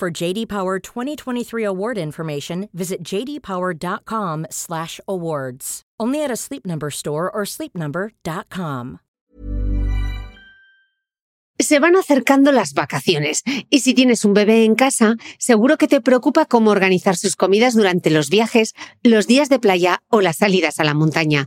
For JD Power 2023 award information, visit jdpower.com/awards. Only at a Sleep Number store or sleepnumber.com. Se van acercando las vacaciones y si tienes un bebé en casa, seguro que te preocupa cómo organizar sus comidas durante los viajes, los días de playa o las salidas a la montaña.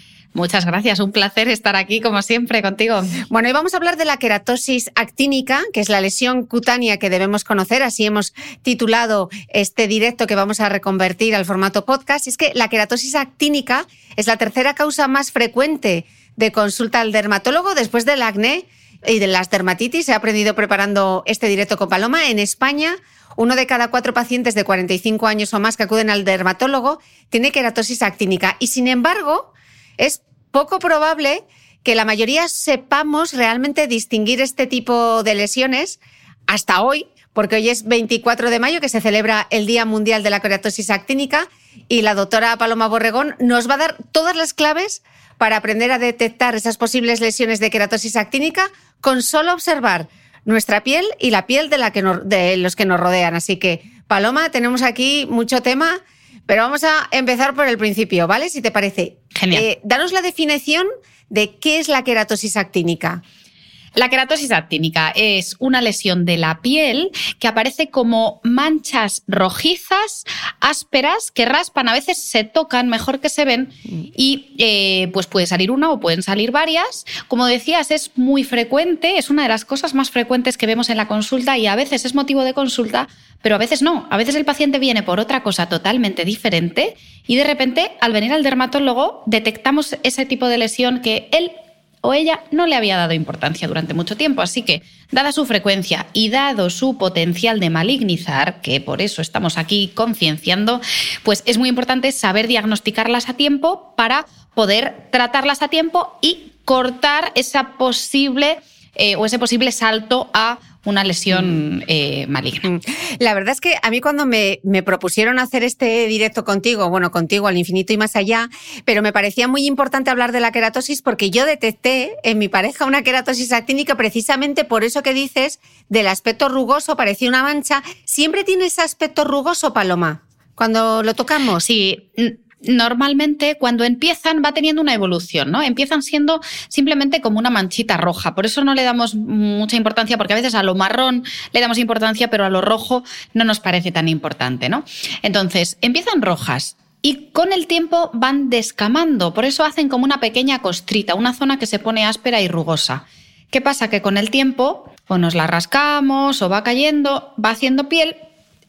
Muchas gracias, un placer estar aquí como siempre contigo. Bueno, hoy vamos a hablar de la queratosis actínica, que es la lesión cutánea que debemos conocer, así hemos titulado este directo que vamos a reconvertir al formato podcast. es que la queratosis actínica es la tercera causa más frecuente de consulta al dermatólogo después del acné y de las dermatitis. He aprendido preparando este directo con Paloma. En España, uno de cada cuatro pacientes de 45 años o más que acuden al dermatólogo tiene queratosis actínica. Y sin embargo, es poco probable que la mayoría sepamos realmente distinguir este tipo de lesiones hasta hoy, porque hoy es 24 de mayo que se celebra el Día Mundial de la Queratosis Actínica y la doctora Paloma Borregón nos va a dar todas las claves para aprender a detectar esas posibles lesiones de queratosis actínica con solo observar nuestra piel y la piel de los que nos rodean. Así que, Paloma, tenemos aquí mucho tema pero vamos a empezar por el principio, ¿vale? Si te parece. Genial. Eh, danos la definición de qué es la queratosis actínica. La queratosis actínica es una lesión de la piel que aparece como manchas rojizas, ásperas, que raspan, a veces se tocan mejor que se ven y eh, pues puede salir una o pueden salir varias. Como decías, es muy frecuente, es una de las cosas más frecuentes que vemos en la consulta y a veces es motivo de consulta, pero a veces no. A veces el paciente viene por otra cosa totalmente diferente y de repente al venir al dermatólogo detectamos ese tipo de lesión que él o ella no le había dado importancia durante mucho tiempo. Así que, dada su frecuencia y dado su potencial de malignizar, que por eso estamos aquí concienciando, pues es muy importante saber diagnosticarlas a tiempo para poder tratarlas a tiempo y cortar esa posible eh, o ese posible salto a una lesión mm. eh, maligna. Mm. La verdad es que a mí cuando me, me, propusieron hacer este directo contigo, bueno, contigo al infinito y más allá, pero me parecía muy importante hablar de la queratosis porque yo detecté en mi pareja una queratosis actínica precisamente por eso que dices del aspecto rugoso, parecía una mancha. ¿Siempre tiene ese aspecto rugoso, Paloma? Cuando lo tocamos. Sí, normalmente cuando empiezan va teniendo una evolución, ¿no? Empiezan siendo simplemente como una manchita roja. Por eso no le damos mucha importancia, porque a veces a lo marrón le damos importancia, pero a lo rojo no nos parece tan importante, ¿no? Entonces, empiezan rojas, y con el tiempo van descamando. Por eso hacen como una pequeña costrita, una zona que se pone áspera y rugosa. ¿Qué pasa? Que con el tiempo o nos la rascamos o va cayendo, va haciendo piel,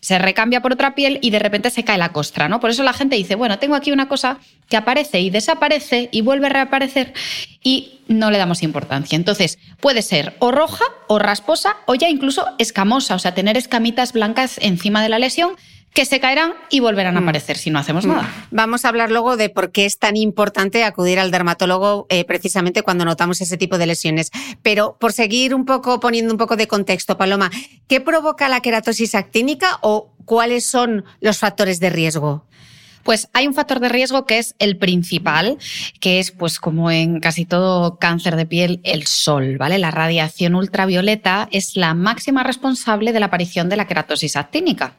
se recambia por otra piel y de repente se cae la costra, ¿no? Por eso la gente dice, bueno, tengo aquí una cosa que aparece y desaparece y vuelve a reaparecer y no le damos importancia. Entonces, puede ser o roja o rasposa o ya incluso escamosa, o sea, tener escamitas blancas encima de la lesión que se caerán y volverán a mm. aparecer si no hacemos nada. Mm. Vamos a hablar luego de por qué es tan importante acudir al dermatólogo eh, precisamente cuando notamos ese tipo de lesiones. Pero por seguir un poco, poniendo un poco de contexto, Paloma, ¿qué provoca la queratosis actínica o cuáles son los factores de riesgo? Pues hay un factor de riesgo que es el principal, que es pues como en casi todo cáncer de piel, el sol, ¿vale? La radiación ultravioleta es la máxima responsable de la aparición de la queratosis actínica.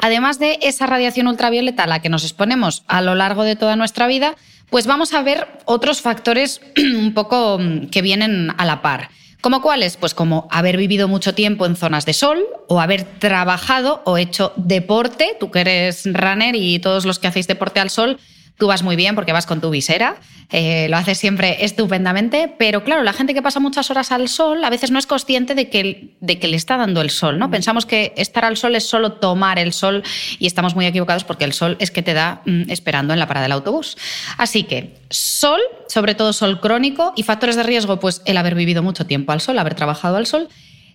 Además de esa radiación ultravioleta a la que nos exponemos a lo largo de toda nuestra vida, pues vamos a ver otros factores un poco mm, que vienen a la par. ¿Como cuáles? Pues como haber vivido mucho tiempo en zonas de sol o haber trabajado o hecho deporte, tú que eres runner y todos los que hacéis deporte al sol, Tú vas muy bien porque vas con tu visera, eh, lo haces siempre estupendamente, pero claro, la gente que pasa muchas horas al sol a veces no es consciente de que, de que le está dando el sol, ¿no? Mm. Pensamos que estar al sol es solo tomar el sol y estamos muy equivocados porque el sol es que te da mm, esperando en la parada del autobús. Así que sol, sobre todo sol crónico y factores de riesgo, pues el haber vivido mucho tiempo al sol, haber trabajado al sol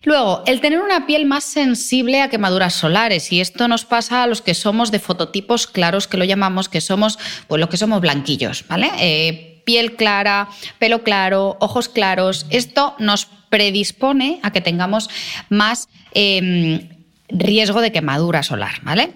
Luego, el tener una piel más sensible a quemaduras solares, y esto nos pasa a los que somos de fototipos claros, que lo llamamos, que somos, pues lo que somos blanquillos, ¿vale? Eh, piel clara, pelo claro, ojos claros. Esto nos predispone a que tengamos más em, riesgo de quemadura solar, ¿vale?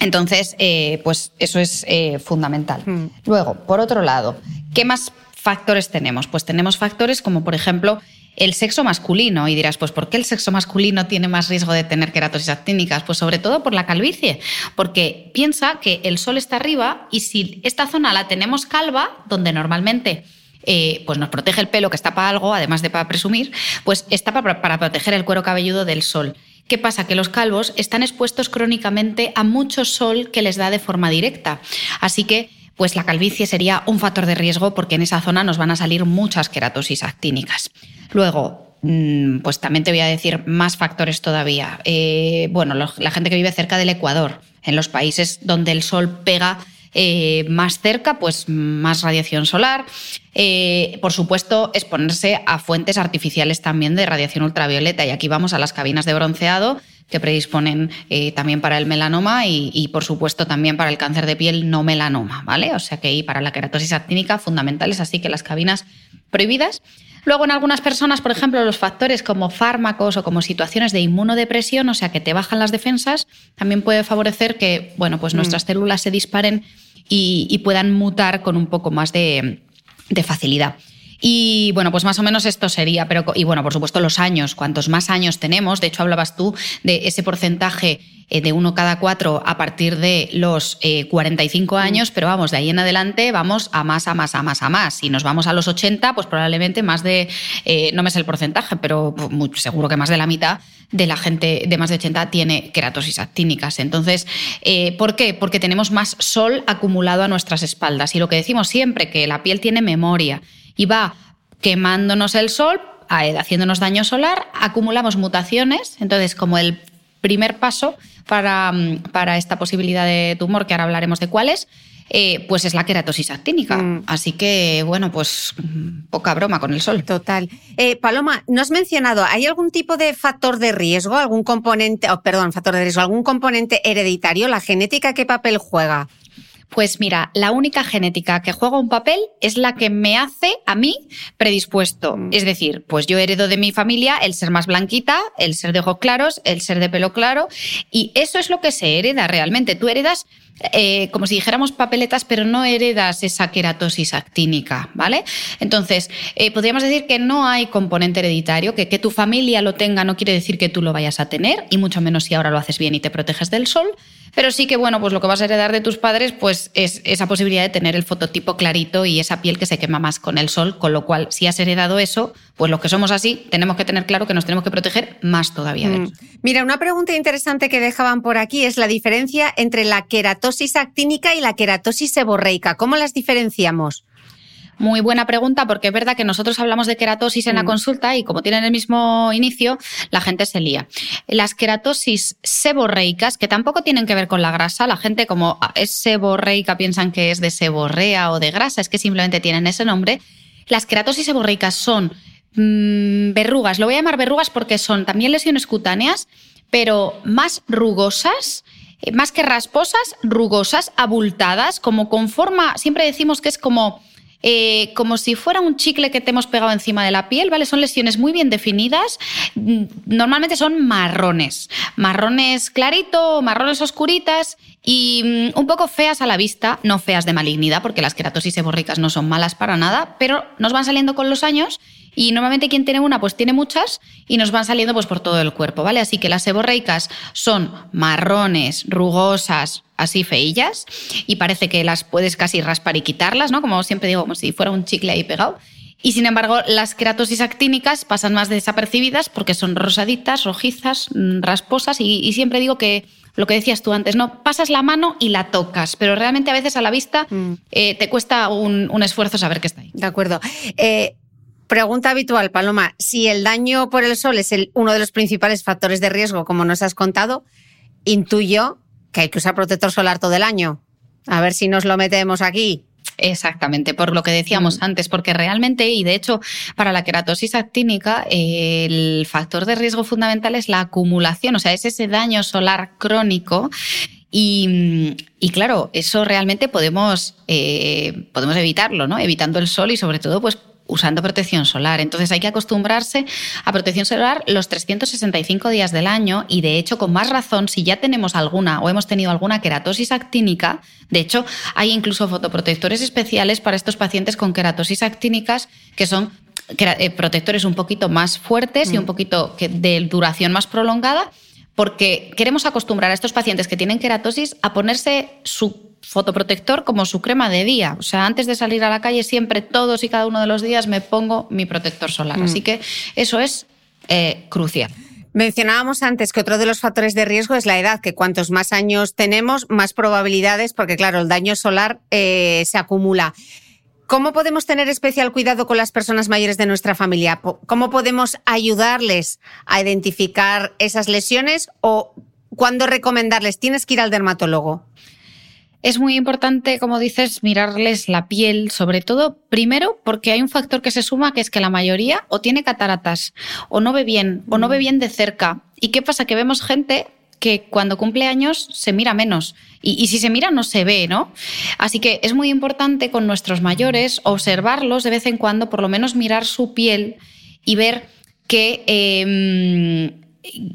Entonces, eh, pues eso es eh, fundamental. Hmm. Luego, por otro lado, ¿qué más factores tenemos? Pues tenemos factores como, por ejemplo, el sexo masculino. Y dirás, pues ¿por qué el sexo masculino tiene más riesgo de tener queratosis actínicas? Pues sobre todo por la calvicie, porque piensa que el sol está arriba y si esta zona la tenemos calva, donde normalmente... Eh, pues nos protege el pelo, que está para algo, además de para presumir, pues está para, para proteger el cuero cabelludo del sol. ¿Qué pasa? Que los calvos están expuestos crónicamente a mucho sol que les da de forma directa. Así que pues la calvicie sería un factor de riesgo porque en esa zona nos van a salir muchas queratosis actínicas. Luego, mm, pues también te voy a decir más factores todavía. Eh, bueno, la gente que vive cerca del Ecuador, en los países donde el sol pega eh, más cerca, pues más radiación solar. Eh, por supuesto, exponerse a fuentes artificiales también de radiación ultravioleta. Y aquí vamos a las cabinas de bronceado que predisponen también para el melanoma y, y, por supuesto, también para el cáncer de piel no melanoma, ¿vale? O sea que y para la queratosis actínica fundamentales, así que las cabinas prohibidas. Luego, en algunas personas, por ejemplo, los factores como fármacos o como situaciones de inmunodepresión, o sea, que te bajan las defensas, también puede favorecer que bueno, pues mm. nuestras células se disparen y, puedan mutar con un poco más de, de facilidad. Y bueno, pues más o menos esto sería, pero y bueno, por supuesto los años, cuantos más años tenemos, de hecho hablabas tú de ese porcentaje eh, de uno cada cuatro a partir de los 45 eh, años, pero vamos, de ahí en adelante vamos a más, a más, a más, a más. Si nos vamos a los 80, pues probablemente más de, eh, no me sé el porcentaje, pero seguro que más de la mitad de la gente de más de 80 tiene queratosis actínicas. Entonces, ¿por qué? Porque tenemos más sol acumulado a nuestras espaldas. Y lo que decimos siempre, que la piel tiene memoria y va quemándonos el sol, haciéndonos daño solar, acumulamos mutaciones, entonces como el primer paso para, para esta posibilidad de tumor, que ahora hablaremos de cuál es, eh, pues es la queratosis actínica. Mm. Así que, bueno, pues poca broma con el sol. Total. Eh, Paloma, ¿no has mencionado, ¿hay algún tipo de factor de riesgo, algún componente, oh, perdón, factor de riesgo, algún componente hereditario? ¿La genética qué papel juega? Pues mira, la única genética que juega un papel es la que me hace a mí predispuesto. Mm. Es decir, pues yo heredo de mi familia el ser más blanquita, el ser de ojos claros, el ser de pelo claro, y eso es lo que se hereda realmente. Tú heredas eh, como si dijéramos papeletas, pero no heredas esa queratosis actínica, ¿vale? Entonces, eh, podríamos decir que no hay componente hereditario, que que tu familia lo tenga no quiere decir que tú lo vayas a tener, y mucho menos si ahora lo haces bien y te proteges del sol, Pero sí que, bueno, pues lo que vas a heredar de tus padres, pues es esa posibilidad de tener el fototipo clarito y esa piel que se quema más con el sol, con lo cual, si has heredado eso, pues los que somos así, tenemos que tener claro que nos tenemos que proteger más todavía de mm. Mira, una pregunta interesante que dejaban por aquí es la diferencia entre la queratosis actínica y la queratosis seborreica. ¿Cómo las diferenciamos? Muy buena pregunta, porque es verdad que nosotros hablamos de queratosis en la mm. consulta y como tienen el mismo inicio, la gente se lía. Las queratosis seborreicas, que tampoco tienen que ver con la grasa, la gente como es seborreica piensan que es de seborrea o de grasa, es que simplemente tienen ese nombre. Las queratosis seborreicas son mm, verrugas, lo voy a llamar verrugas porque son también lesiones cutáneas, pero más rugosas eh, más que rasposas, rugosas, abultadas, como con forma, siempre decimos que es como eh, como si fuera un chicle que te hemos pegado encima de la piel, ¿vale? Son lesiones muy bien definidas. Mm, normalmente son marrones, marrones clarito, marrones oscuritas y mm, un poco feas a la vista, no feas de malignidad, porque las queratosis seborricas no son malas para nada, pero nos van saliendo con los años y normalmente quien tiene una, pues tiene muchas y nos van saliendo pues por todo el cuerpo, ¿vale? Así que las seborreicas son marrones, rugosas, así feillas y parece que las puedes casi raspar y quitarlas, ¿no? Como siempre digo, como si fuera un chicle ahí pegado. Y sin embargo, las queratosis actínicas pasan más desapercibidas porque son rosaditas, rojizas, mm, rasposas y, siempre digo que lo que decías tú antes, ¿no? Pasas la mano y la tocas, pero realmente a veces a la vista mm. eh, te cuesta un, esfuerzo saber que está ahí. De acuerdo. Eh, pregunta habitual, Paloma. Si el daño por el sol es uno de los principales factores de riesgo, como nos has contado, intuyo que hay que usar protector solar todo el año. A ver si nos lo metemos aquí. Exactamente, por lo que decíamos mm. antes, porque realmente, y de hecho, para la queratosis actínica, el factor de riesgo fundamental es la acumulación, o sea, es ese daño solar crónico y, claro, eso realmente podemos, eh, podemos evitarlo, ¿no? Evitando el sol y sobre todo, pues usando protección solar. Entonces hay que acostumbrarse a protección solar los 365 días del año y de hecho con más razón si ya tenemos alguna o hemos tenido alguna queratosis actínica, de hecho hay incluso fotoprotectores especiales para estos pacientes con queratosis actínicas que son eh, protectores un poquito más fuertes y un mm. poquito de duración más prolongada porque queremos acostumbrar a estos pacientes que tienen queratosis a ponerse su fotoprotector como su crema de día. O sea, antes de salir a la calle siempre, todos y cada uno de los días me pongo mi protector solar. Así mm. que eso es eh, crucial. Mencionábamos antes que otro de los factores de riesgo es la edad, que cuantos más años tenemos, más probabilidades, porque claro, el daño solar eh, se acumula. ¿Cómo podemos tener especial cuidado con las personas mayores de nuestra familia? ¿Cómo podemos ayudarles a identificar esas lesiones o cuándo recomendarles? Tienes que ir al dermatólogo. Es muy importante, como dices, mirarles la piel, sobre todo, primero, porque hay un factor que se suma, que es que la mayoría o tiene cataratas, o no ve bien, o no ve mm. bien de cerca. ¿Y qué pasa? Que vemos gente que cuando cumple años se mira menos. Y, si se mira, no se ve, ¿no? Así que es muy importante con nuestros mayores observarlos de vez en cuando, por lo menos mirar su piel y ver que. Em,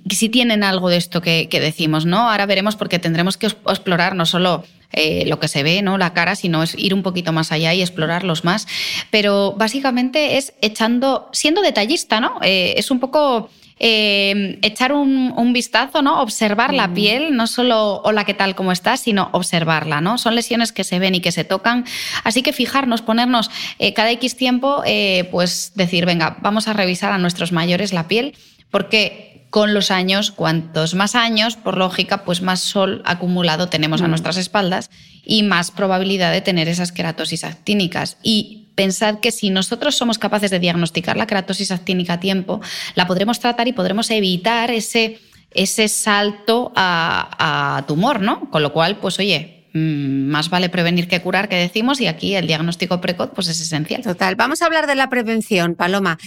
si tienen algo de esto que, que, decimos, ¿no? Ahora veremos porque tendremos que explorar no solo eh, lo que se ve, ¿no? La cara, sino es ir un poquito más allá y explorarlos más. Pero básicamente es echando, siendo detallista, ¿no? Eh, es un poco. Eh, echar un, vistazo, ¿no? Observar la piel, no solo hola, ¿qué tal? ¿Cómo estás? Sino observarla, ¿no? Son lesiones que se ven y que se tocan. Así que fijarnos, ponernos cada X tiempo, pues decir, venga, vamos a revisar a nuestros mayores la piel, porque con los años, cuantos más años, por lógica, pues más sol acumulado tenemos a mm. nuestras espaldas y más probabilidad de tener esas queratosis actínicas. Y pensad que si nosotros somos capaces de diagnosticar la queratosis actínica a tiempo, la podremos tratar y podremos evitar ese, ese salto a, a tumor, ¿no? Con lo cual, pues oye, más vale prevenir que curar, que decimos, y aquí el diagnóstico precoz pues es esencial. Total. Vamos a hablar de la prevención, Paloma.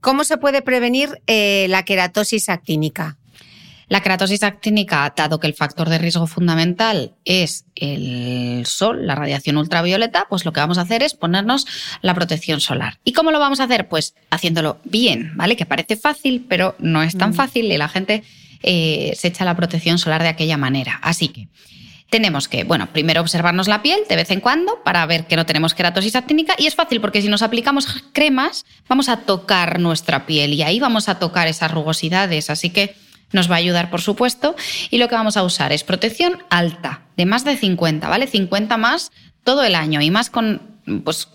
¿Cómo se puede prevenir eh, la queratosis actínica? La queratosis actínica, dado que el factor de riesgo fundamental es el sol, la radiación ultravioleta, pues lo que vamos a hacer es ponernos la protección solar. ¿Y cómo lo vamos a hacer? Pues haciéndolo bien, ¿vale? Que parece fácil, pero no es tan mm. fácil y la gente eh, se echa la protección solar de aquella manera. Así que tenemos que, bueno, primero observarnos la piel de vez en cuando para ver que no tenemos queratosis actínica y es fácil porque si nos aplicamos cremas vamos a tocar nuestra piel y ahí vamos a tocar esas rugosidades, así que nos va a ayudar, por supuesto. Y lo que vamos a usar es protección alta, de más de 50, ¿vale? 50 más todo el año y más con, pues,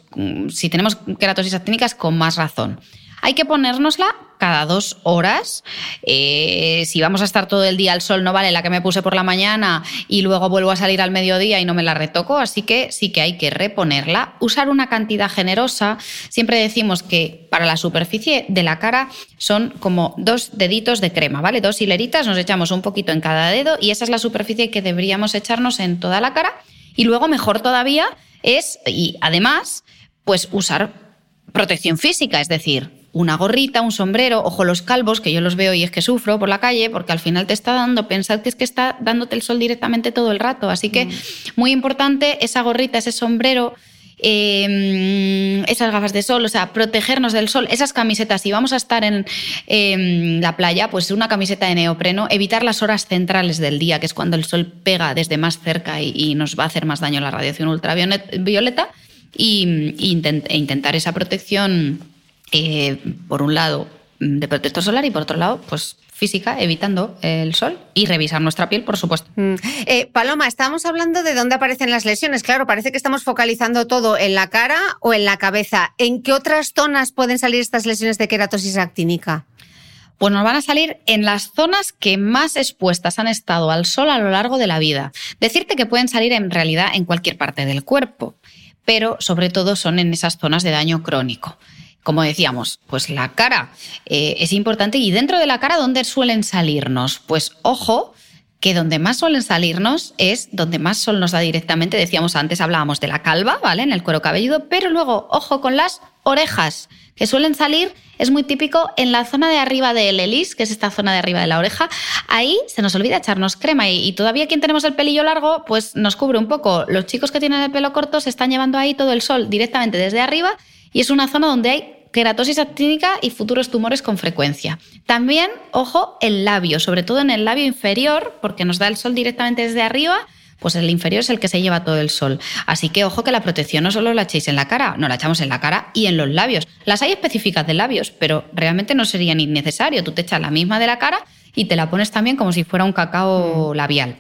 si tenemos queratosis actínicas, con más razón. Hay que ponérnosla cada dos horas. Eh, si vamos a estar todo el día al sol, no vale la que me puse por la mañana y luego vuelvo a salir al mediodía y no me la retoco. Así que sí que hay que reponerla. Usar una cantidad generosa. Siempre decimos que para la superficie de la cara son como dos deditos de crema, ¿vale? Dos hileritas, nos echamos un poquito en cada dedo y esa es la superficie que deberíamos echarnos en toda la cara. Y luego, mejor todavía, es, y además, pues usar protección física, es decir, una gorrita, un sombrero, ojo los calvos, que yo los veo y es que sufro por la calle, porque al final te está dando, pensad que es que está dándote el sol directamente todo el rato. Así que mm. muy importante esa gorrita, ese sombrero. Em, esas gafas de sol, o sea, protegernos del sol, esas camisetas, si vamos a estar en la playa, pues una camiseta de neopreno, evitar las horas centrales del día, que es cuando el sol pega desde más cerca y, nos va a hacer más daño la radiación ultravioleta, y, e intentar esa protección eh, por un lado, de protector solar y por otro lado, pues física, evitando el sol y revisar nuestra piel, por supuesto. Mm. Eh, Paloma, estamos hablando de dónde aparecen las lesiones. Claro, parece que estamos focalizando todo en la cara o en la cabeza. ¿En qué otras zonas pueden salir estas lesiones de queratosis actínica? Pues nos van a salir en las zonas que más expuestas han estado al sol a lo largo de la vida. Decirte que pueden salir en realidad en cualquier parte del cuerpo, pero sobre todo son en esas zonas de daño crónico como decíamos, pues la cara eh, es importante y dentro de la cara, ¿dónde suelen salirnos? Pues ojo, que donde más suelen salirnos es donde más sol nos da directamente. Decíamos antes, hablábamos de la calva, ¿vale? En el cuero cabelludo, pero luego, ojo con las orejas, que suelen salir, es muy típico en la zona de arriba del helis, que es esta zona de arriba de la oreja. Ahí se nos olvida echarnos crema y, y todavía quien tenemos el pelillo largo, pues nos cubre un poco. Los chicos que tienen el pelo corto se están llevando ahí todo el sol directamente desde arriba y es una zona donde hay queratosis actínica y futuros tumores con frecuencia. También, ojo, el labio, sobre todo en el labio inferior, porque nos da el sol directamente desde arriba, pues el inferior es el que se lleva todo el sol. Así que ojo que la protección no solo la echéis en la cara, no la echamos en la cara y en los labios. Las hay específicas de labios, pero realmente no sería ni necesario. Tú te echas la misma de la cara y te la pones también como si fuera un cacao mm. labial.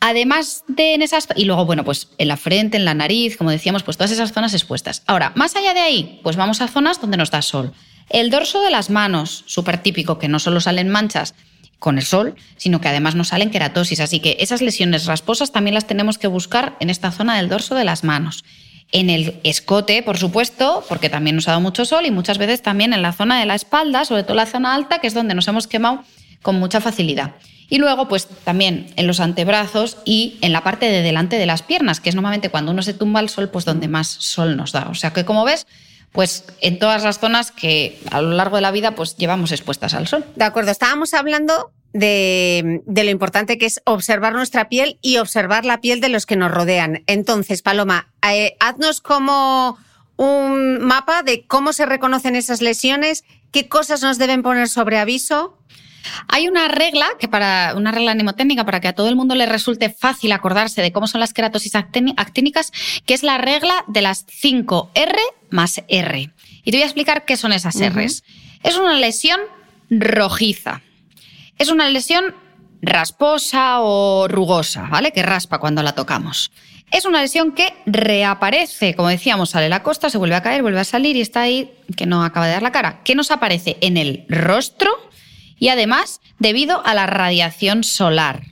Además de en esas, y luego, bueno, pues en la frente, en la nariz, como decíamos, pues todas esas zonas expuestas. Ahora, más allá de ahí, pues vamos a zonas donde nos da sol. El dorso de las manos, súper típico, que no solo salen manchas con el sol, sino que además nos salen queratosis. Así que esas lesiones rasposas también las tenemos que buscar en esta zona del dorso de las manos. En el escote, por supuesto, porque también nos ha dado mucho sol y muchas veces también en la zona de la espalda, sobre todo la zona alta, que es donde nos hemos quemado con mucha facilidad. Y luego, pues también en los antebrazos y en la parte de delante de las piernas, que es normalmente cuando uno se tumba al sol, pues donde más sol nos da. O sea que, como ves, pues en todas las zonas que a lo largo de la vida pues llevamos expuestas al sol. De acuerdo, estábamos hablando de, lo importante que es observar nuestra piel y observar la piel de los que nos rodean. Entonces, Paloma, eh, haznos como un mapa de cómo se reconocen esas lesiones, qué cosas nos deben poner sobre aviso. Hay una regla, que para, una regla mnemotécnica para que a todo el mundo le resulte fácil acordarse de cómo son las queratosis actínicas, que es la regla de las 5 R más R. Y te voy a explicar qué son esas Rs. Es una lesión rojiza. Es una lesión rasposa o rugosa, ¿vale? Que raspa cuando la tocamos. Es una lesión que reaparece, como decíamos, sale la costa, se vuelve a caer, vuelve a salir y está ahí, que no acaba de dar la cara. ¿Qué nos aparece en el rostro? Y además debido a la radiación solar.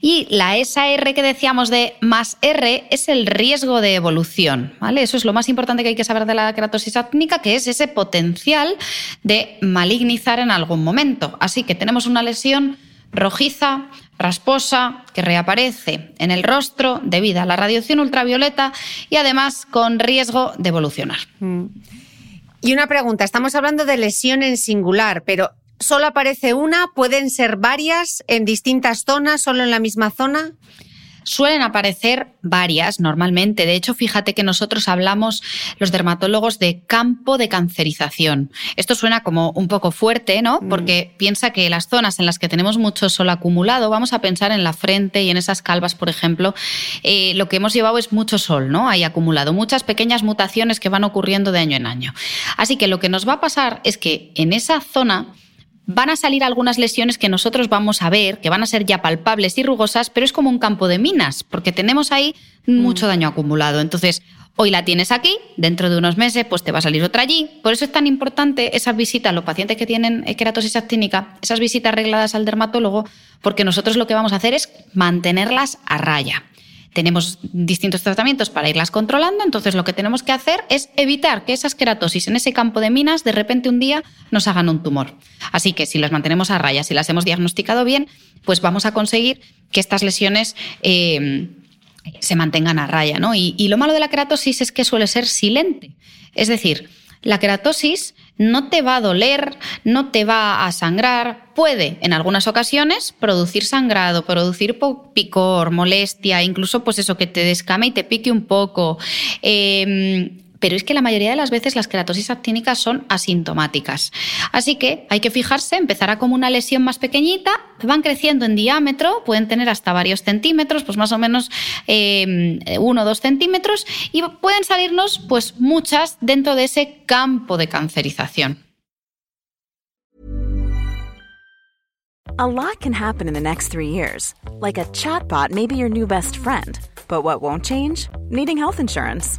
Y la esa R que decíamos de más R es el riesgo de evolución, ¿vale? Eso es lo más importante que hay que saber de la queratosis actínica, que es ese potencial de malignizar en algún momento. Así que tenemos una lesión rojiza, rasposa, que reaparece en el rostro debido a la radiación ultravioleta y además con riesgo de evolucionar. Mm. Y una pregunta, estamos hablando de lesión en singular, pero solo aparece una, pueden ser varias en distintas zonas, solo en la misma zona. Suelen aparecer varias normalmente. De hecho, fíjate que nosotros hablamos, los dermatólogos, de campo de cancerización. Esto suena como un poco fuerte, ¿no? Mm. Porque piensa que las zonas en las que tenemos mucho sol acumulado, vamos a pensar en la frente y en esas calvas, por ejemplo, eh, lo que hemos llevado es mucho sol, ¿no? Hay acumulado muchas pequeñas mutaciones que van ocurriendo de año en año. Así que lo que nos va a pasar es que en esa zona van a salir algunas lesiones que nosotros vamos a ver, que van a ser ya palpables y rugosas, pero es como un campo de minas, porque tenemos ahí mucho mm. daño acumulado. Entonces, hoy la tienes aquí, dentro de unos meses, pues te va a salir otra allí. Por eso es tan importante esas visitas, los pacientes que tienen queratosis actínica, esas visitas arregladas al dermatólogo, porque nosotros lo que vamos a hacer es mantenerlas a raya tenemos distintos tratamientos para irlas controlando, entonces lo que tenemos que hacer es evitar que esas queratosis en ese campo de minas de repente un día nos hagan un tumor. Así que si las mantenemos a raya, si las hemos diagnosticado bien, pues vamos a conseguir que estas lesiones eh, se mantengan a raya. ¿no? Y, y lo malo de la queratosis es que suele ser silente. Es decir, la queratosis no te va a doler, no te va a sangrar, puede en algunas ocasiones producir sangrado, producir picor, molestia, incluso pues eso que te descame y te pique un poco. Em, pero es que la mayoría de las veces las queratosis actínicas son asintomáticas. Así que hay que fijarse, empezará como una lesión más pequeñita, van creciendo en diámetro, pueden tener hasta varios centímetros, pues más o menos eh, uno o dos centímetros, y pueden salirnos pues muchas dentro de ese campo de cancerización. A lot can happen in the next three years. Like a chatbot may your new best friend. But what won't change? Needing health insurance.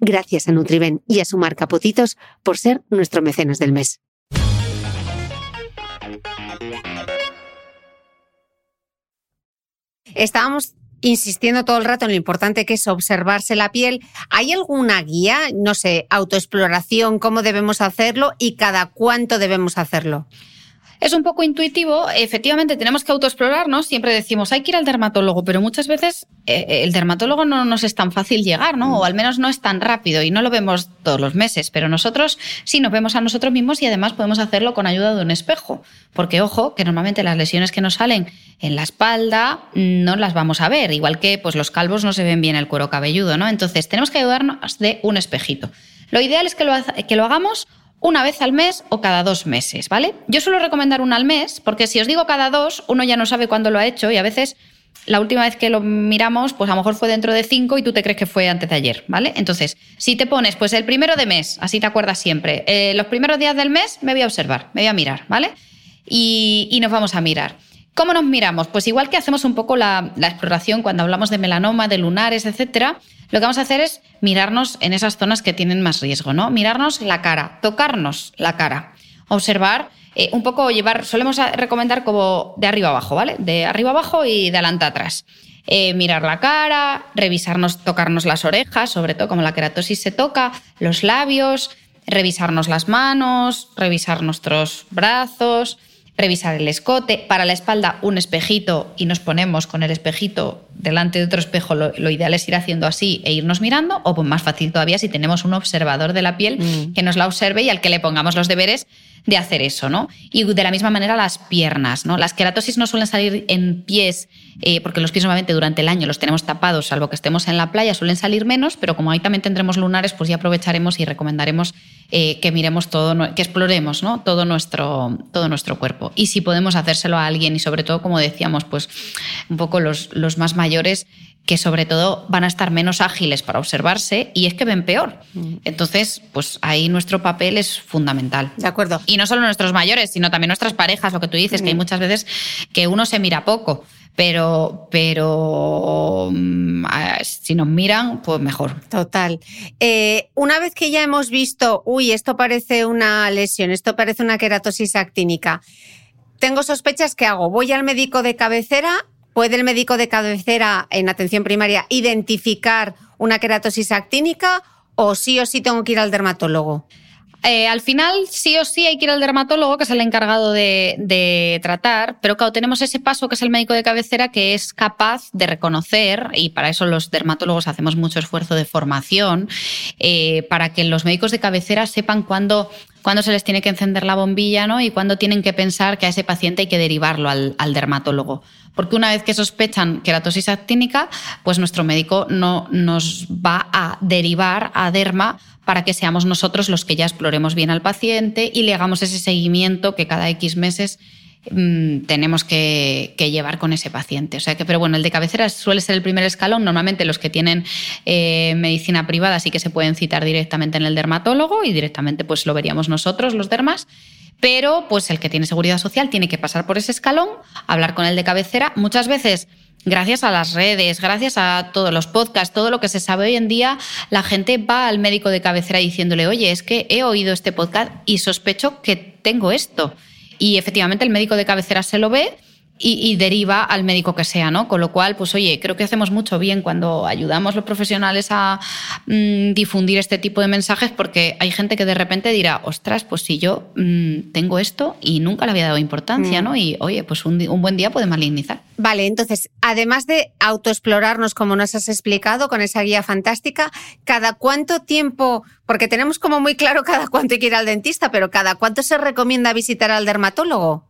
Gracias a Nutriben y a su marca Potitos por ser nuestro mecenas del mes. Estábamos insistiendo todo el rato en lo importante que es observarse la piel. ¿Hay alguna guía, no sé, autoexploración, cómo debemos hacerlo y cada cuánto debemos hacerlo? Es un poco intuitivo, efectivamente tenemos que autoexplorarnos, siempre decimos hay que ir al dermatólogo, pero muchas veces eh, el dermatólogo no nos es tan fácil llegar, ¿no? O al menos no es tan rápido y no lo vemos todos los meses, pero nosotros sí nos vemos a nosotros mismos y además podemos hacerlo con ayuda de un espejo, porque ojo, que normalmente las lesiones que nos salen en la espalda no las vamos a ver, igual que pues los calvos no se ven bien el cuero cabelludo, ¿no? Entonces tenemos que ayudarnos de un espejito. Lo ideal es que lo, que lo hagamos una vez al mes o cada dos meses, ¿vale? Yo suelo recomendar una al mes, porque si os digo cada dos, uno ya no sabe cuándo lo ha hecho y a veces la última vez que lo miramos, pues a lo mejor fue dentro de cinco y tú te crees que fue antes de ayer, ¿vale? Entonces, si te pones, pues el primero de mes, así te acuerdas siempre, eh, los primeros días del mes me voy a observar, me voy a mirar, ¿vale? Y, y nos vamos a mirar. ¿Cómo nos miramos? Pues igual que hacemos un poco la, exploración cuando hablamos de melanoma, de lunares, etcétera, lo que vamos a hacer es mirarnos en esas zonas que tienen más riesgo, ¿no? Mirarnos la cara, tocarnos la cara, observar, eh, un poco llevar, solemos recomendar como de arriba abajo, ¿vale? De arriba abajo y de adelante atrás. Eh, mirar la cara, revisarnos, tocarnos las orejas, sobre todo como la queratosis se toca, los labios, revisarnos las manos, revisar nuestros brazos revisar el escote. Para la espalda, un espejito y nos ponemos con el espejito delante de otro espejo. Lo, ideal es ir haciendo así e irnos mirando, o pues más fácil todavía si tenemos un observador de la piel mm. que nos la observe y al que le pongamos los deberes de hacer eso, ¿no? Y de la misma manera las piernas, ¿no? Las queratosis no suelen salir en pies, eh, porque los pies normalmente durante el año los tenemos tapados, salvo que estemos en la playa, suelen salir menos, pero como ahí también tendremos lunares, pues ya aprovecharemos y recomendaremos eh, que miremos todo, que exploremos, ¿no? Todo nuestro, todo nuestro cuerpo. Y si podemos hacérselo a alguien, y sobre todo, como decíamos, pues un poco los, los más mayores, que sobre todo van a estar menos ágiles para observarse y es que ven peor. Mm. Entonces, pues ahí nuestro papel es fundamental. De acuerdo. Y no solo nuestros mayores, sino también nuestras parejas, lo que tú dices, que hay mm. muchas veces que uno se mira poco. Pero, pero mm, si nos miran, pues mejor. Total. Eh, una vez que ya hemos visto, uy, esto parece una lesión, esto parece una queratosis actínica, tengo sospechas que hago. Voy al médico de cabecera ¿Puede el médico de cabecera en atención primaria identificar una queratosis actínica o sí o sí tengo que ir al dermatólogo? Eh, al final, sí o sí hay que ir al dermatólogo, que es el encargado de, tratar, pero claro, tenemos ese paso que es el médico de cabecera que es capaz de reconocer, y para eso los dermatólogos hacemos mucho esfuerzo de formación, eh, para que los médicos de cabecera sepan cuándo, se les tiene que encender la bombilla ¿no? y cuándo tienen que pensar que a ese paciente hay que derivarlo al, al dermatólogo. Porque una vez que sospechan queratosis actínica, pues nuestro médico no nos va a derivar a derma para que seamos nosotros los que ya exploremos bien al paciente y le hagamos ese seguimiento que cada X meses mm, tenemos que, llevar con ese paciente. O sea que, pero bueno, el de cabecera suele ser el primer escalón. Normalmente los que tienen eh, medicina privada sí que se pueden citar directamente en el dermatólogo y directamente pues lo veríamos nosotros, los dermas. Pero pues el que tiene seguridad social tiene que pasar por ese escalón, hablar con el de cabecera. Muchas veces gracias a las redes, gracias a todos los podcasts, todo lo que se sabe hoy en día, la gente va al médico de cabecera diciéndole, oye, es que he oído este podcast y sospecho que tengo esto. Y efectivamente el médico de cabecera se lo ve y, deriva al médico que sea, ¿no? Con lo cual, pues oye, creo que hacemos mucho bien cuando ayudamos a los profesionales a mm, difundir este tipo de mensajes porque hay gente que de repente dirá, ostras, pues si yo mm, tengo esto y nunca le había dado importancia, mm. ¿no? Y oye, pues un, un, buen día puede malignizar. Vale, entonces, además de autoexplorarnos como nos has explicado con esa guía fantástica, ¿cada cuánto tiempo, porque tenemos como muy claro cada cuánto hay que ir al dentista, pero cada cuánto se recomienda visitar al dermatólogo?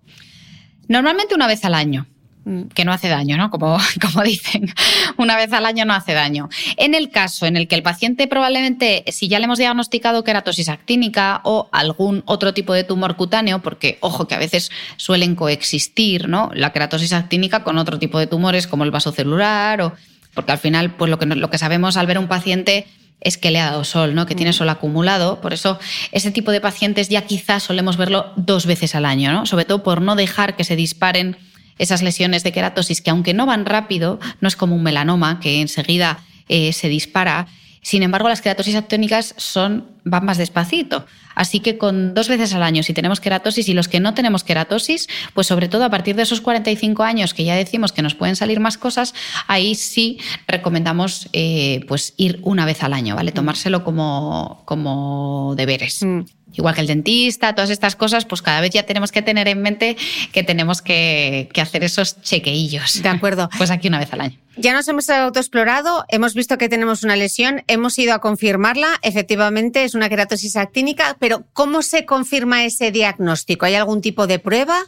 Normalmente una vez al año mm. que no hace daño, ¿no? Como, como dicen, una vez al año no hace daño. En el caso en el que el paciente probablemente, si ya le hemos diagnosticado queratosis actínica o algún otro tipo de tumor cutáneo, porque ojo que a veces suelen coexistir, ¿no? La queratosis actínica con otro tipo de tumores como el vasocelular o porque al final pues lo que lo que sabemos al ver un paciente es que le ha dado sol, ¿no? que tiene mm. sol acumulado. Por eso ese tipo de pacientes ya quizás solemos verlo dos veces al año, ¿no? sobre todo por no dejar que se disparen esas lesiones de queratosis que aunque no van rápido, no es como un melanoma que enseguida eh, se dispara. Sin embargo, las queratosis actónicas son, van más despacito. Así que con dos veces al año, si tenemos queratosis y los que no tenemos queratosis, pues sobre todo a partir de esos 45 años que ya decimos que nos pueden salir más cosas, ahí sí recomendamos eh, pues ir una vez al año, ¿vale? Tomárselo como, como deberes. Mm igual que el dentista, todas estas cosas, pues cada vez ya tenemos que tener en mente que tenemos que, hacer esos chequeillos. De acuerdo. pues aquí una vez al año. Ya nos hemos autoexplorado, hemos visto que tenemos una lesión, hemos ido a confirmarla, efectivamente es una queratosis actínica, pero ¿cómo se confirma ese diagnóstico? ¿Hay algún tipo de prueba?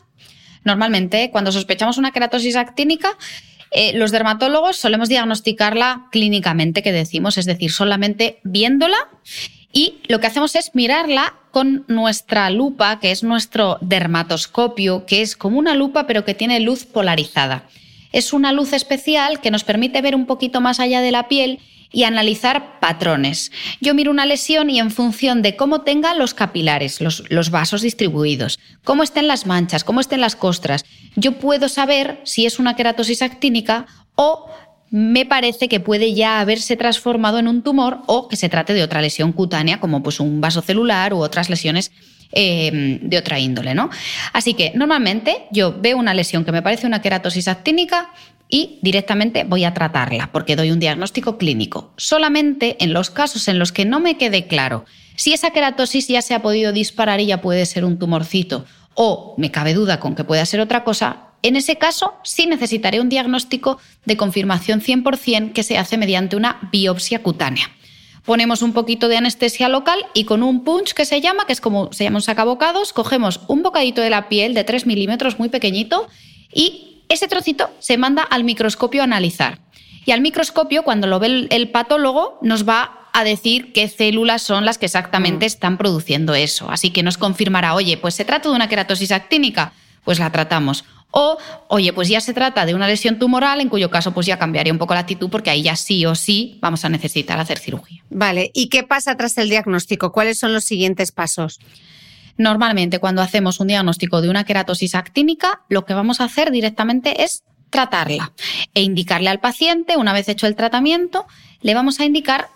Normalmente, cuando sospechamos una queratosis actínica, eh, los dermatólogos solemos diagnosticarla clínicamente, que decimos, es decir, solamente viéndola y lo que hacemos es mirarla con nuestra lupa, que es nuestro dermatoscopio, que es como una lupa pero que tiene luz polarizada. Es una luz especial que nos permite ver un poquito más allá de la piel y analizar patrones. Yo miro una lesión y en función de cómo tenga los capilares, los, los, vasos distribuidos, cómo estén las manchas, cómo estén las costras, yo puedo saber si es una queratosis actínica o me parece que puede ya haberse transformado en un tumor o que se trate de otra lesión cutánea, como pues un vaso celular u otras lesiones eh, de otra índole. ¿no? Así que normalmente yo veo una lesión que me parece una queratosis actínica y directamente voy a tratarla porque doy un diagnóstico clínico. Solamente en los casos en los que no me quede claro si esa queratosis ya se ha podido disparar y ya puede ser un tumorcito o me cabe duda con que pueda ser otra cosa, en ese caso sí necesitaré un diagnóstico de confirmación 100% que se hace mediante una biopsia cutánea. Ponemos un poquito de anestesia local y con un punch que se llama, que es como se llama un sacabocados, cogemos un bocadito de la piel de 3 milímetros muy pequeñito y ese trocito se manda al microscopio a analizar. Y al microscopio, cuando lo ve el, patólogo, nos va a decir qué células son las que exactamente mm. están produciendo eso. Así que nos confirmará, oye, pues se trata de una queratosis actínica, pues la tratamos. O, oye, pues ya se trata de una lesión tumoral, en cuyo caso pues ya cambiaría un poco la actitud porque ahí ya sí o sí vamos a necesitar hacer cirugía. Vale, ¿y qué pasa tras el diagnóstico? ¿Cuáles son los siguientes pasos? Normalmente cuando hacemos un diagnóstico de una queratosis actínica, lo que vamos a hacer directamente es tratarla e indicarle al paciente, una vez hecho el tratamiento, le vamos a indicar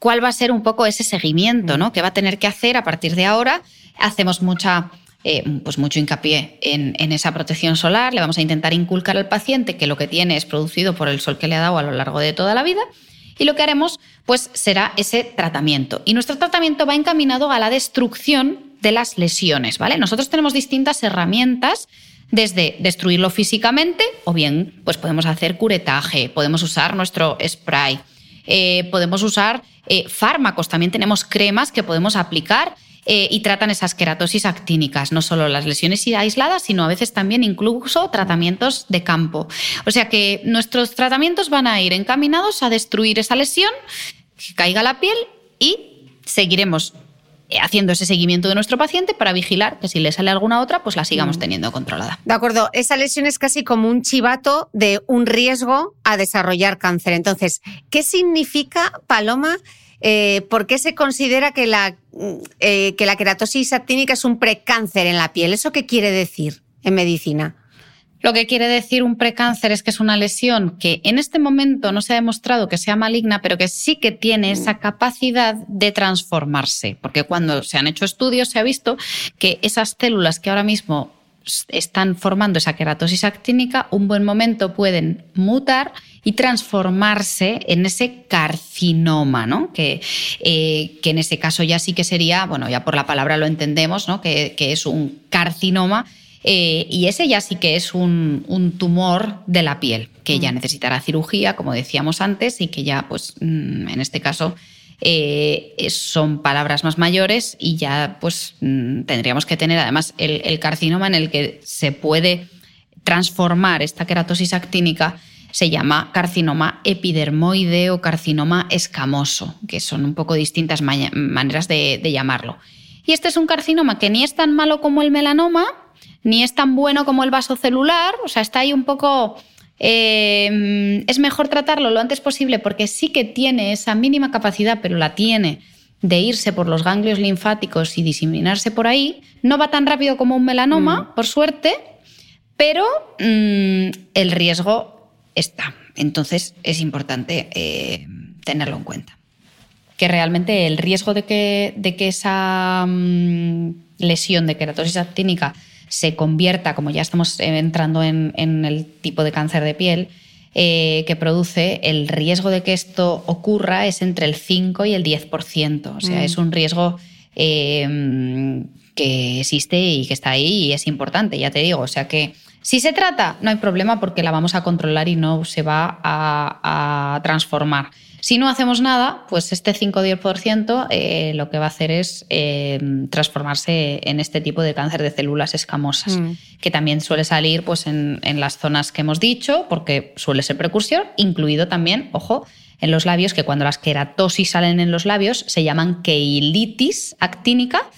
cuál va a ser un poco ese seguimiento, ¿no? Que va a tener que hacer a partir de ahora. Hacemos mucha, eh, pues mucho hincapié en, en, esa protección solar. Le vamos a intentar inculcar al paciente que lo que tiene es producido por el sol que le ha dado a lo largo de toda la vida. Y lo que haremos, pues, será ese tratamiento. Y nuestro tratamiento va encaminado a la destrucción de las lesiones, ¿vale? Nosotros tenemos distintas herramientas desde destruirlo físicamente o bien pues podemos hacer curetaje, podemos usar nuestro spray, eh, podemos usar eh, fármacos, también tenemos cremas que podemos aplicar eh, y tratan esas queratosis actínicas, no solo las lesiones aisladas, sino a veces también incluso tratamientos de campo. O sea que nuestros tratamientos van a ir encaminados a destruir esa lesión, que caiga la piel y seguiremos eh, haciendo ese seguimiento de nuestro paciente para vigilar que si le sale alguna otra, pues la sigamos mm. teniendo controlada. De acuerdo, esa lesión es casi como un chivato de un riesgo a desarrollar cáncer. Entonces, ¿qué significa, Paloma? Eh, ¿Por qué se considera que la, eh, que la queratosis actínica es un precáncer en la piel? ¿Eso qué quiere decir en medicina? Lo que quiere decir un precáncer es que es una lesión que en este momento no se ha demostrado que sea maligna, pero que sí que tiene esa capacidad de transformarse, porque cuando se han hecho estudios se ha visto que esas células que ahora mismo están formando esa queratosis actínica, un buen momento pueden mutar y transformarse en ese carcinoma, ¿no? Que, eh, que en ese caso ya sí que sería, bueno, ya por la palabra lo entendemos, ¿no? que, que es un carcinoma eh, y ese ya sí que es un, tumor de la piel, que ya mm. necesitará cirugía, como decíamos antes, y que ya, pues, mm, en este caso, eh, son palabras más mayores y ya, pues, mm, tendríamos que tener además el, carcinoma en el que se puede transformar esta queratosis actínica se llama carcinoma epidermoide o carcinoma escamoso, que son un poco distintas maneras de, llamarlo. Y este es un carcinoma que ni es tan malo como el melanoma, ni es tan bueno como el vaso celular, o sea, está ahí un poco... Eh, es mejor tratarlo lo antes posible porque sí que tiene esa mínima capacidad, pero la tiene de irse por los ganglios linfáticos y diseminarse por ahí. No va tan rápido como un melanoma, mm. por suerte, pero mm, el riesgo está. Entonces es importante eh, tenerlo en cuenta. Que realmente el riesgo de que, de que esa mm, lesión de queratosis actínica se convierta, como ya estamos entrando en, el tipo de cáncer de piel, eh, que produce, el riesgo de que esto ocurra es entre el 5 y el 10%. O sea, mm. es un riesgo em, que existe y que está ahí y es importante, ya te digo. O sea que si se trata, no hay problema porque la vamos a controlar y no se va a transformar. Si no hacemos nada, pues este 5-10% eh, lo que va a hacer es eh, transformarse en este tipo de cáncer de células escamosas, mm. que también suele salir pues, en, las zonas que hemos dicho, porque suele ser precursor, incluido también, ojo, en los labios, que cuando las queratosis salen en los labios se llaman keilitis actínica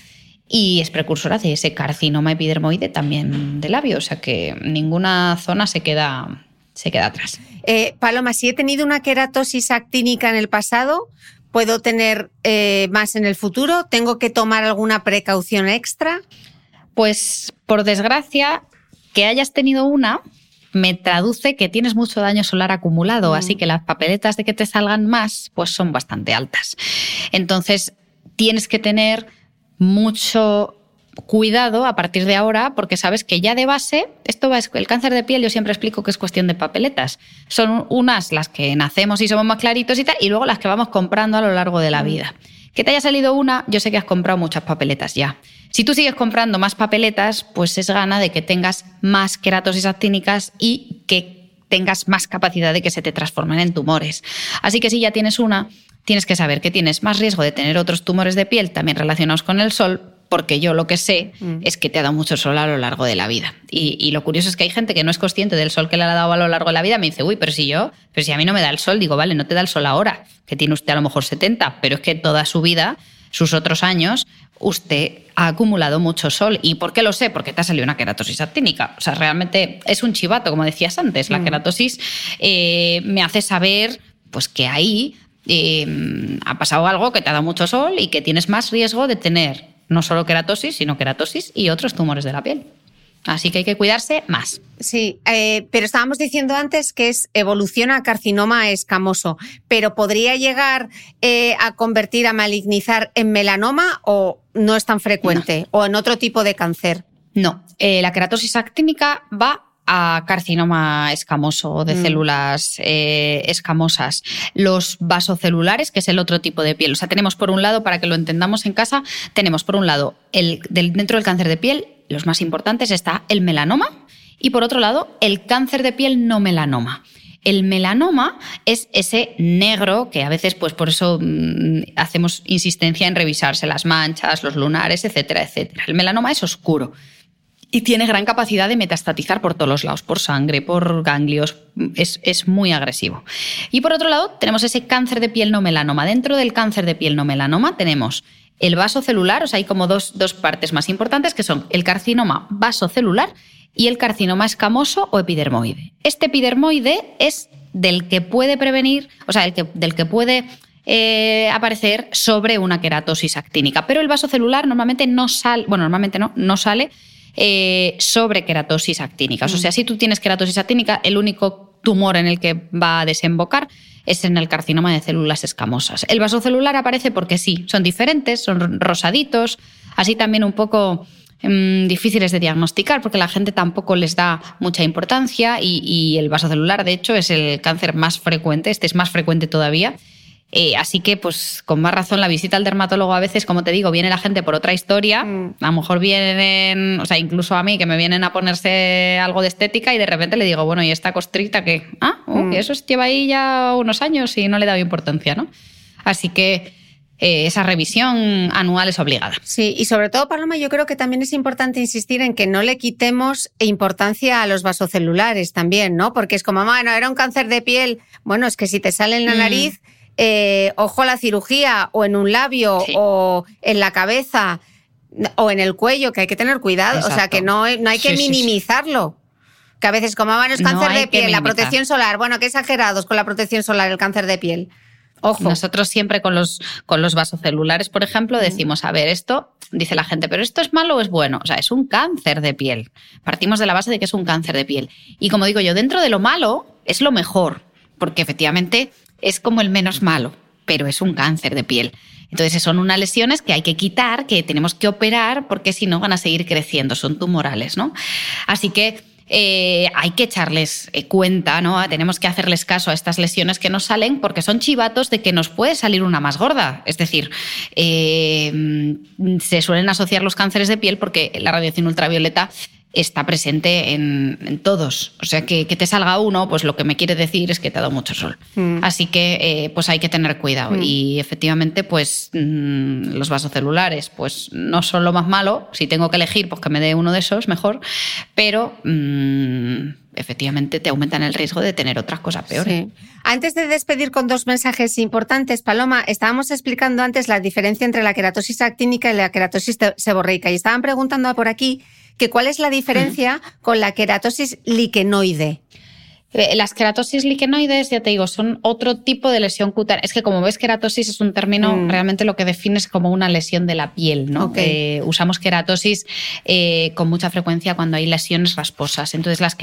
y es precursora de ese carcinoma epidermoide también de labio, o sea que ninguna zona se queda, se queda atrás. Eh, Paloma, si he tenido una queratosis actínica en el pasado, ¿puedo tener eh, más en el futuro? ¿Tengo que tomar alguna precaución extra? Pues por desgracia, que hayas tenido una me traduce que tienes mucho daño solar acumulado, mm. así que las papeletas de que te salgan más, pues son bastante altas. Entonces, tienes que tener mucho cuidado a partir de ahora, porque sabes que ya de base, esto va, el cáncer de piel yo siempre explico que es cuestión de papeletas. Son unas las que nacemos y somos más claritos y tal, y luego las que vamos comprando a lo largo de la mm. vida. Que te haya salido una, yo sé que has comprado muchas papeletas ya. Si tú sigues comprando más papeletas, pues es gana de que tengas más queratosis actínicas y que tengas más capacidad de que se te transformen en tumores. Así que si ya tienes una, tienes que saber que tienes más riesgo de tener otros tumores de piel también relacionados con el sol, porque yo lo que sé mm. es que te ha dado mucho sol a lo largo de la vida. Y, lo curioso es que hay gente que no es consciente del sol que le ha dado a lo largo de la vida, me dice, uy, pero si yo, pero si a mí no me da el sol, digo, vale, no te da el sol ahora, que tiene usted a lo mejor 70, pero es que toda su vida, sus otros años, usted ha acumulado mucho sol. ¿Y por qué lo sé? Porque te ha salido una queratosis actínica. O sea, realmente es un chivato, como decías antes. La mm. queratosis eh, me hace saber pues, que ahí eh, ha pasado algo que te ha dado mucho sol y que tienes más riesgo de tener no solo queratosis, sino queratosis y otros tumores de la piel. Así que hay que cuidarse más. Sí, eh, pero estábamos diciendo antes que es evoluciona a carcinoma escamoso, pero podría llegar eh, a convertir, a malignizar en melanoma o no es tan frecuente o en otro tipo de cáncer. No, eh, la queratosis actínica va a carcinoma escamoso de mm. células escamosas. Los vasocelulares, que es el otro tipo de piel. O sea, tenemos por un lado, para que lo entendamos en casa, tenemos por un lado el, dentro del cáncer de piel los más importantes está el melanoma y por otro lado el cáncer de piel no melanoma. El melanoma es ese negro que a veces, pues por eso mm, hacemos insistencia en revisarse las manchas, los lunares, etcétera, etcétera. El melanoma es oscuro y tiene gran capacidad de metastatizar por todos los lados, por sangre, por ganglios, es, es, muy agresivo. Y por otro lado, tenemos ese cáncer de piel no melanoma. Dentro del cáncer de piel no melanoma tenemos el vasocelular, o sea, hay como dos, partes más importantes que son el carcinoma vasocelular y el carcinoma escamoso o epidermoide. Este epidermoide es del que puede prevenir, o sea, del que puede eh, aparecer sobre una queratosis actínica. Pero el vasocelular normalmente no sale, bueno, normalmente no, no sale eh, sobre queratosis actínica. O sea, si tú tienes queratosis actínica, el único tumor en el que va a desembocar es en el carcinoma de células escamosas. El vasocelular aparece porque sí, son diferentes, son rosaditos, así también un poco mm, difíciles de diagnosticar porque la gente tampoco les da mucha importancia y, y el vasocelular, de hecho, es el cáncer más frecuente, este es más frecuente todavía eh, así que, pues, con más razón, la visita al dermatólogo a veces, como te digo, viene la gente por otra historia. Mm. A lo mejor vienen, o sea, incluso a mí, que me vienen a ponerse algo de estética y de repente le digo, bueno, ¿y esta costrita que Ah, mm. eso lleva ahí ya unos años y no le he dado importancia, ¿no? Así que eh, esa revisión anual es obligada. Sí, y sobre todo, Paloma, yo creo que también es importante insistir en que no le quitemos importancia a los vasocelulares también, ¿no? Porque es como, bueno, era un cáncer de piel. Bueno, es que si te sale en la mm. Eh, ojo a la cirugía o en un labio o en la cabeza o en el cuello, que hay que tener cuidado. O sea, que no, no hay que minimizarlo. Que a veces, como van es cáncer de piel, la protección solar, bueno, qué exagerados con la protección solar, el cáncer de piel. Ojo. Nosotros siempre con los, con los vasocelulares, por ejemplo, decimos, a ver, esto, dice la gente, pero esto es malo o es bueno. O sea, es un cáncer de piel. Partimos de la base de que es un cáncer de piel. Y como digo yo, dentro de lo malo es lo mejor, porque efectivamente es como el menos malo, pero es un cáncer de piel. Entonces son unas lesiones que hay que quitar, que tenemos que operar, porque si no van a seguir creciendo, son tumorales, ¿no? Así que eh, hay que echarles eh, cuenta, ¿no? Tenemos que hacerles caso a estas lesiones que nos salen porque son chivatos de que nos puede salir una más gorda. Es decir, eh, se suelen asociar los cánceres de piel porque la radiación ultravioleta está presente en, todos. O sea, que, te salga uno, pues lo que me quiere decir es que te ha dado mucho sol. Mm. Así que, eh, pues hay que tener cuidado. Mm. Y efectivamente, pues mm, los vasocelulares, pues no son lo más malo. Si tengo que elegir, pues que me dé uno de esos, mejor. Pero efectivamente te aumentan el riesgo de tener otras cosas peores. Antes de despedir con dos mensajes importantes, Paloma, estábamos explicando antes la diferencia entre la queratosis actínica y la queratosis seborreica y estaban preguntando por aquí que cuál es la diferencia con la queratosis liquenoide. Eh, las queratosis liquenoides, ya te digo, son otro tipo de lesión cutánea. Es que como ves, queratosis es un término, mm. realmente lo que defines como una lesión de la piel, ¿no? Eh, usamos queratosis eh, con mucha frecuencia cuando hay lesiones rasposas. Entonces, las,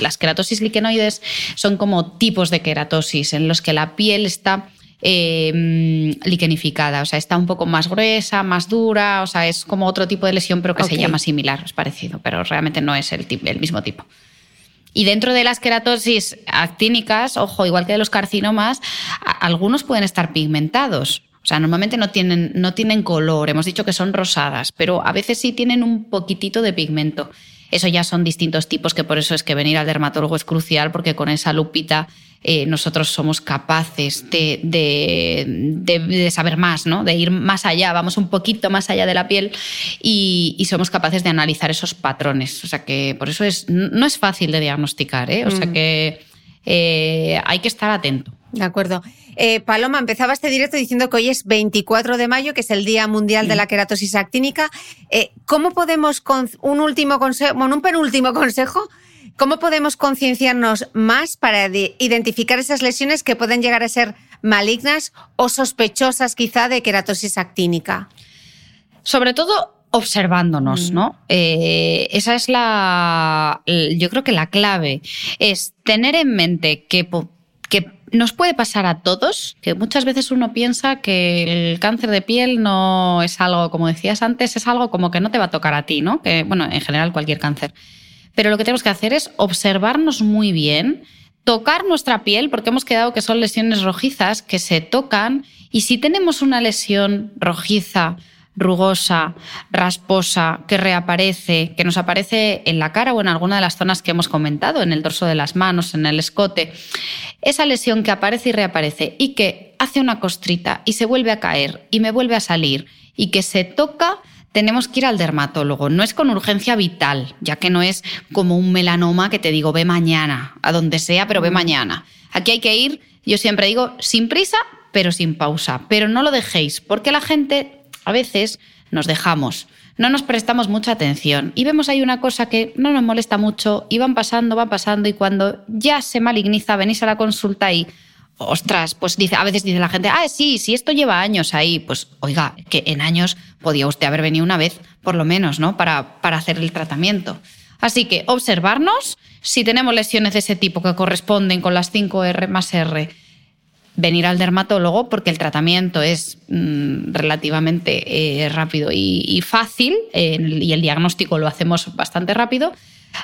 las queratosis liquenoides son como tipos de queratosis en los que la piel está eh, liquenificada, o sea, está un poco más gruesa, más dura, o sea, es como otro tipo de lesión, pero que se llama similar, es parecido, pero realmente no es el, el mismo tipo. Y dentro de las queratosis actínicas, ojo, igual que de los carcinomas, algunos pueden estar pigmentados. O O sea, normalmente no tienen, no tienen color, hemos dicho que son rosadas, pero a veces sí tienen un poquitito de pigmento. Eso ya son distintos tipos, que por eso es que venir al dermatólogo es crucial, porque con esa lupita eh, nosotros somos capaces de, de, saber más, ¿no? de ir más allá, vamos un poquito más allá de la piel y, somos capaces de analizar esos patrones. O sea que por eso es, no es fácil de diagnosticar, ¿eh? o sea mm. que eh, hay que estar atento. De acuerdo. Eh, Paloma, empezaba este directo diciendo que hoy es 24 de mayo, que es el Día Mundial de la Queratosis Actínica. Eh, ¿Cómo podemos, con un último consejo, bueno, un penúltimo consejo, cómo podemos concienciarnos más para identificar esas lesiones que pueden llegar a ser malignas o sospechosas quizá de queratosis actínica? Sobre todo observándonos, mm. ¿no? Eh, esa es la, yo creo que la clave es tener en mente que nos puede pasar a todos, que muchas veces uno piensa que el cáncer de piel no es algo, como decías antes, es algo como que no te va a tocar a ti, ¿no? Que, bueno, en general cualquier cáncer. Pero lo que tenemos que hacer es observarnos muy bien, tocar nuestra piel, porque hemos quedado que son lesiones rojizas que se tocan, y si tenemos una lesión rojiza, rugosa, rasposa, que reaparece, que nos aparece en la cara o en alguna de las zonas que hemos comentado, en el dorso de las manos, en el escote, esa lesión que aparece y reaparece y que hace una costrita y se vuelve a caer y me vuelve a salir y que se toca, tenemos que ir al dermatólogo. No es con urgencia vital, ya que no es como un melanoma que te digo, ve mañana, a donde sea, pero ve mañana. Aquí hay que ir, yo siempre digo, sin prisa, pero sin pausa. Pero no lo dejéis, porque la gente a veces nos dejamos, no nos prestamos mucha atención y vemos ahí una cosa que no nos molesta mucho y van pasando, van pasando y cuando ya se maligniza, venís a la consulta y ostras, pues a veces dice la gente, ah, sí, si esto lleva años ahí, pues oiga, que en años podía usted haber venido una vez, por lo menos, ¿no? Para, para hacer el tratamiento. Así que observarnos, si tenemos lesiones de ese tipo que corresponden con las 5R más R, venir al dermatólogo porque el tratamiento es mm, relativamente eh, rápido y, fácil y el diagnóstico lo hacemos bastante rápido.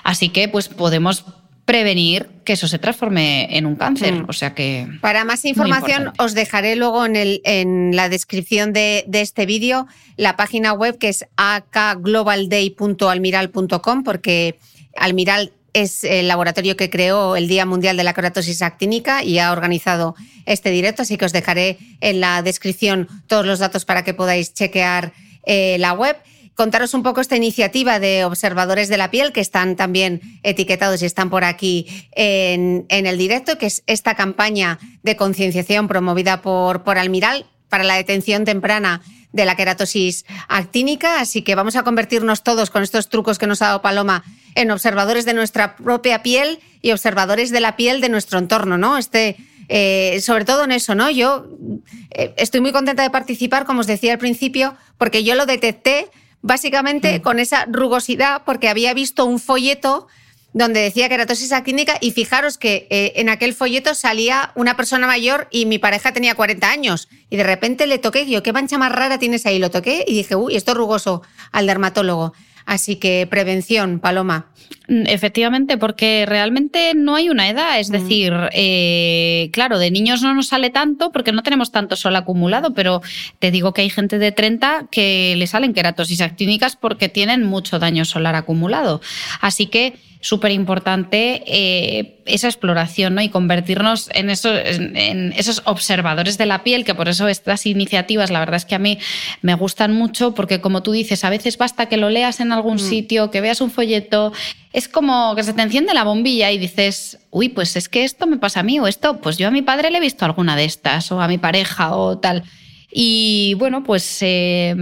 Así que pues podemos prevenir que eso se transforme en un cáncer. Mm. O sea que. Para más información, os dejaré luego en, el, en la descripción de, de este vídeo la página web que es akglobalday.almiral.com, porque Almiral es el laboratorio que creó el Día Mundial de la Keratosis Actínica y ha organizado este directo, así que os dejaré en la descripción todos los datos para que podáis chequear eh, la web. Contaros un poco esta iniciativa de observadores de la piel que están también etiquetados y están por aquí en, el directo, que es esta campaña de concienciación promovida por, por Almiral para la detención temprana de la queratosis actínica. Así que vamos a convertirnos todos con estos trucos que nos ha dado Paloma en observadores de nuestra propia piel y observadores de la piel de nuestro entorno, ¿no? Este, eh, sobre todo en eso, ¿no? Yo eh, estoy muy contenta de participar, como os decía al principio, porque yo lo detecté básicamente mm. con esa rugosidad, porque había visto un folleto donde decía que era tosis actínica y fijaros que eh, en aquel folleto salía una persona mayor y mi pareja tenía 40 años y de repente le toqué, yo, ¿qué mancha más rara tienes ahí? Lo toqué y dije, uy, esto es rugoso al dermatólogo. Así que prevención, Paloma. Mm, efectivamente, porque realmente no hay una edad. Es mm. decir, eh, claro, de niños no nos sale tanto porque no tenemos tanto sol acumulado, pero te digo que hay gente de 30 que le salen queratosis actínicas porque tienen mucho daño solar acumulado. Así que súper importante eh, esa exploración ¿no? y convertirnos en, en, esos observadores de la piel, que por eso estas iniciativas, la verdad es que a mí me gustan mucho, porque como tú dices, a veces basta que lo leas en algún mm. sitio, que veas un folleto, es como que se te enciende la bombilla y dices, uy, pues es que esto me pasa a mí, o esto, pues yo a mi padre le he visto alguna de estas, o a mi pareja, o tal. Y bueno, pues eh,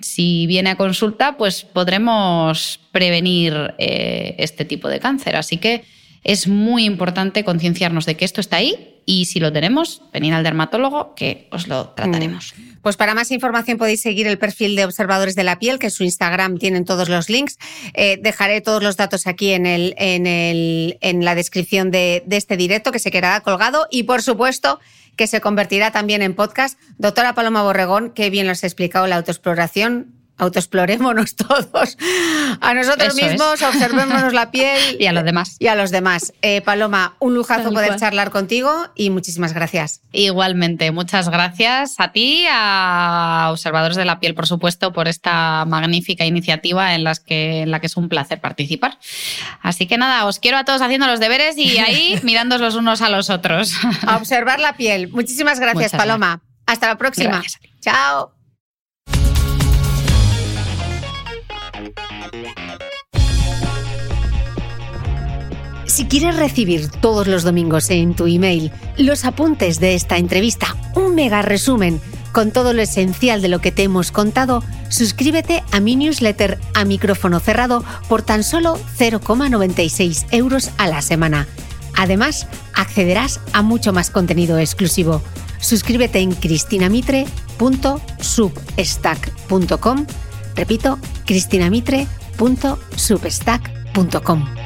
si viene a consulta, pues podremos prevenir eh, este tipo de cáncer. Así que es muy importante concienciarnos de que esto está ahí y si lo tenemos, venir al dermatólogo que os lo trataremos. Mm. Pues para más información podéis seguir el perfil de observadores de la piel, que en su Instagram tienen todos los links. Eh, dejaré todos los datos aquí en, el, en, el, en la descripción de, de este directo que se quedará colgado y por supuesto que se convertirá también en podcast. Doctora Paloma Borregón, qué bien nos ha explicado la autoexploración. Autoexplorémonos todos a nosotros Eso mismos, es. observémonos la piel Y a los demás. Y a los demás. Eh, Paloma, un lujazo Tal poder cual. charlar contigo y muchísimas gracias. Igualmente, muchas gracias a ti, a Observadores de la Piel, por supuesto, por esta magnífica iniciativa en, las que, en la que es un placer participar. Así que nada, os quiero a todos haciendo los deberes y ahí mirándoos los unos a los otros. A observar la piel. Muchísimas gracias, Muchas Paloma. Hasta la próxima. Gracias. Chao. Si quieres recibir todos los domingos en tu email los apuntes de esta entrevista, un mega resumen con todo lo esencial de lo que te hemos contado, suscríbete a mi newsletter a micrófono cerrado por tan solo 0,96 euros a la semana. Además, accederás a mucho más contenido exclusivo. Suscríbete en cristinamitre.substack.com. Repito, cristinamitre.substack.com.